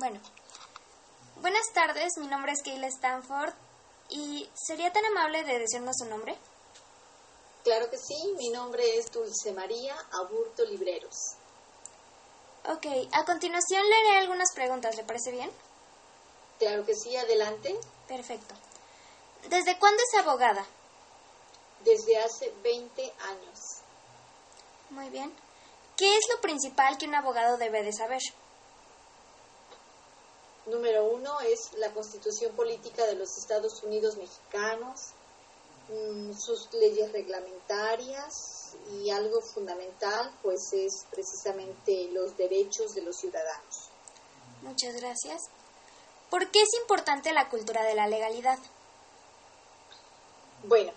Bueno, buenas tardes, mi nombre es Kayla Stanford y ¿sería tan amable de decirnos su nombre? Claro que sí, mi nombre es Dulce María Aburto Libreros. Ok, a continuación le haré algunas preguntas, ¿le parece bien? Claro que sí, adelante. Perfecto. ¿Desde cuándo es abogada? Desde hace 20 años. Muy bien. ¿Qué es lo principal que un abogado debe de saber? Número uno es la constitución política de los Estados Unidos mexicanos, mm, sus leyes reglamentarias y algo fundamental pues es precisamente los derechos de los ciudadanos. Muchas gracias. ¿Por qué es importante la cultura de la legalidad? Bueno,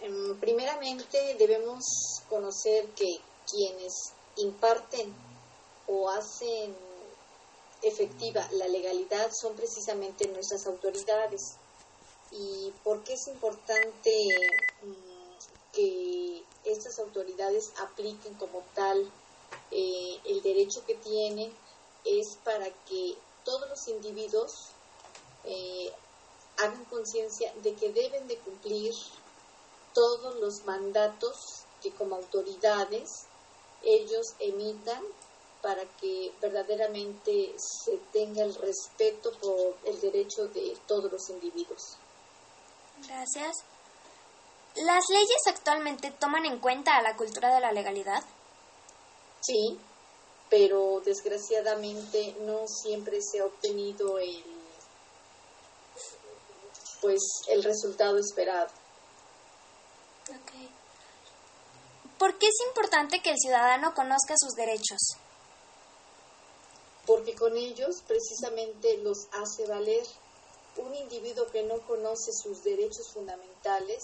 em, primeramente debemos conocer que quienes imparten o hacen efectiva la legalidad son precisamente nuestras autoridades. ¿Y por qué es importante mm, que estas autoridades apliquen como tal eh, el derecho que tienen? Es para que todos los individuos eh, hagan conciencia de que deben de cumplir todos los mandatos que como autoridades ellos emitan para que verdaderamente se tenga el respeto por el derecho de todos los individuos. Gracias. ¿Las leyes actualmente toman en cuenta a la cultura de la legalidad? Sí, pero desgraciadamente no siempre se ha obtenido el pues el resultado esperado. Okay. ¿Por qué es importante que el ciudadano conozca sus derechos? Porque con ellos precisamente los hace valer. Un individuo que no conoce sus derechos fundamentales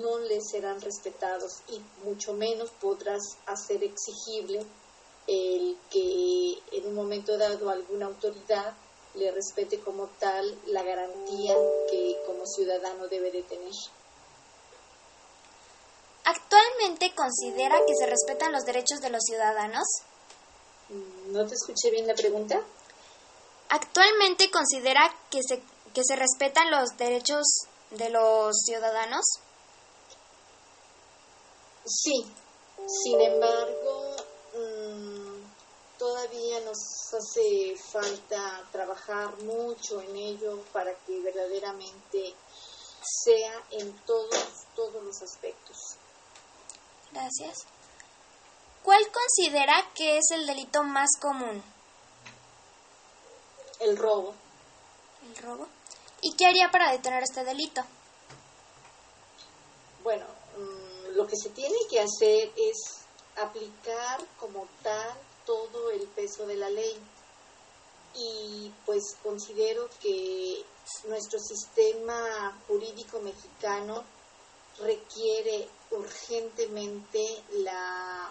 no le serán respetados y mucho menos podrás hacer exigible el que en un momento dado alguna autoridad le respete como tal la garantía que como ciudadano debe de tener. ¿Actualmente considera que se respetan los derechos de los ciudadanos? No te escuché bien la pregunta. ¿Actualmente considera que se, que se respetan los derechos de los ciudadanos? Sí. Sin embargo, mm, todavía nos hace falta trabajar mucho en ello para que verdaderamente sea en todos, todos los aspectos. Gracias. ¿Cuál considera que es el delito más común? El robo. ¿El robo? ¿Y qué haría para detener este delito? Bueno, mm, lo que se tiene que hacer es aplicar como tal todo el peso de la ley. Y pues considero que nuestro sistema jurídico mexicano requiere urgentemente la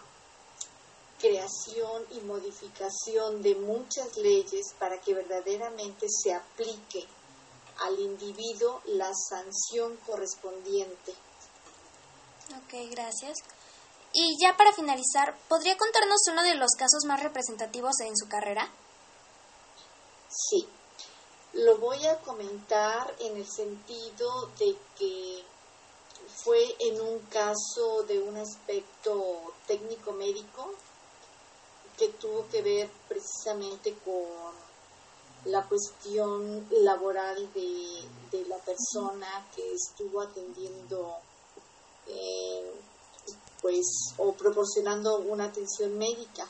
creación y modificación de muchas leyes para que verdaderamente se aplique al individuo la sanción correspondiente. Ok, gracias. Y ya para finalizar, ¿podría contarnos uno de los casos más representativos en su carrera? Sí, lo voy a comentar en el sentido de que fue en un caso de un aspecto técnico médico que tuvo que ver precisamente con la cuestión laboral de, la persona que estuvo atendiendo eh, pues o proporcionando una atención médica.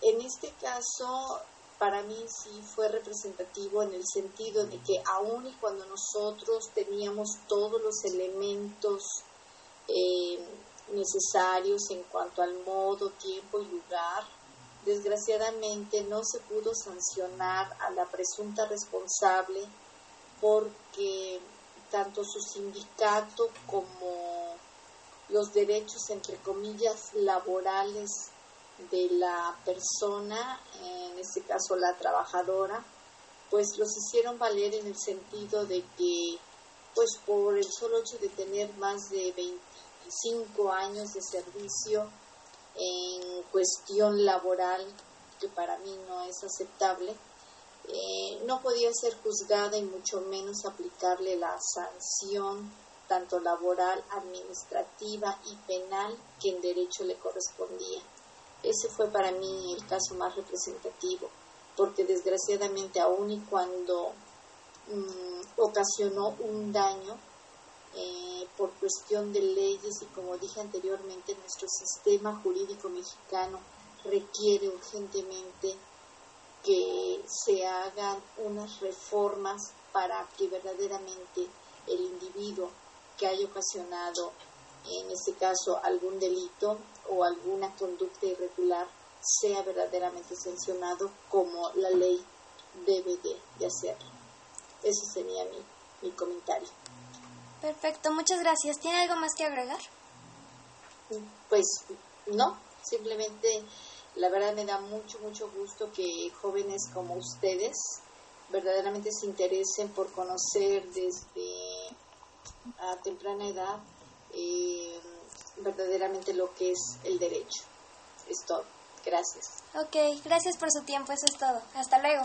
En este caso, para mí sí fue representativo en el sentido de que aun y cuando nosotros teníamos todos los elementos eh, necesarios en cuanto al modo, tiempo y lugar. Desgraciadamente no se pudo sancionar a la presunta responsable porque tanto su sindicato como los derechos, entre comillas, laborales de la persona, en este caso la trabajadora, pues los hicieron valer en el sentido de que, pues por el solo hecho de tener más de 25 años de servicio en cuestión laboral, que para mí no es aceptable, eh, no podía ser juzgada y mucho menos aplicarle la sanción tanto laboral, administrativa y penal que en derecho le correspondía. Ese fue para mí el caso más representativo porque desgraciadamente aún y cuando mm, ocasionó un daño eh, por cuestión de leyes y como dije anteriormente, nuestro sistema jurídico mexicano requiere urgentemente que se hagan unas reformas para que verdaderamente el individuo que haya ocasionado, en este caso, algún delito o alguna conducta irregular, sea verdaderamente sancionado como la ley debe de, hacerlo. Ese sería mi, mi comentario. Perfecto, muchas gracias. ¿Tiene algo más que agregar? Pues no, simplemente la verdad me da mucho, mucho gusto que jóvenes como ustedes verdaderamente se interesen por conocer desde a temprana edad eh, verdaderamente lo que es el derecho. Es todo. Gracias. Ok, gracias por su tiempo, eso es todo. Hasta luego.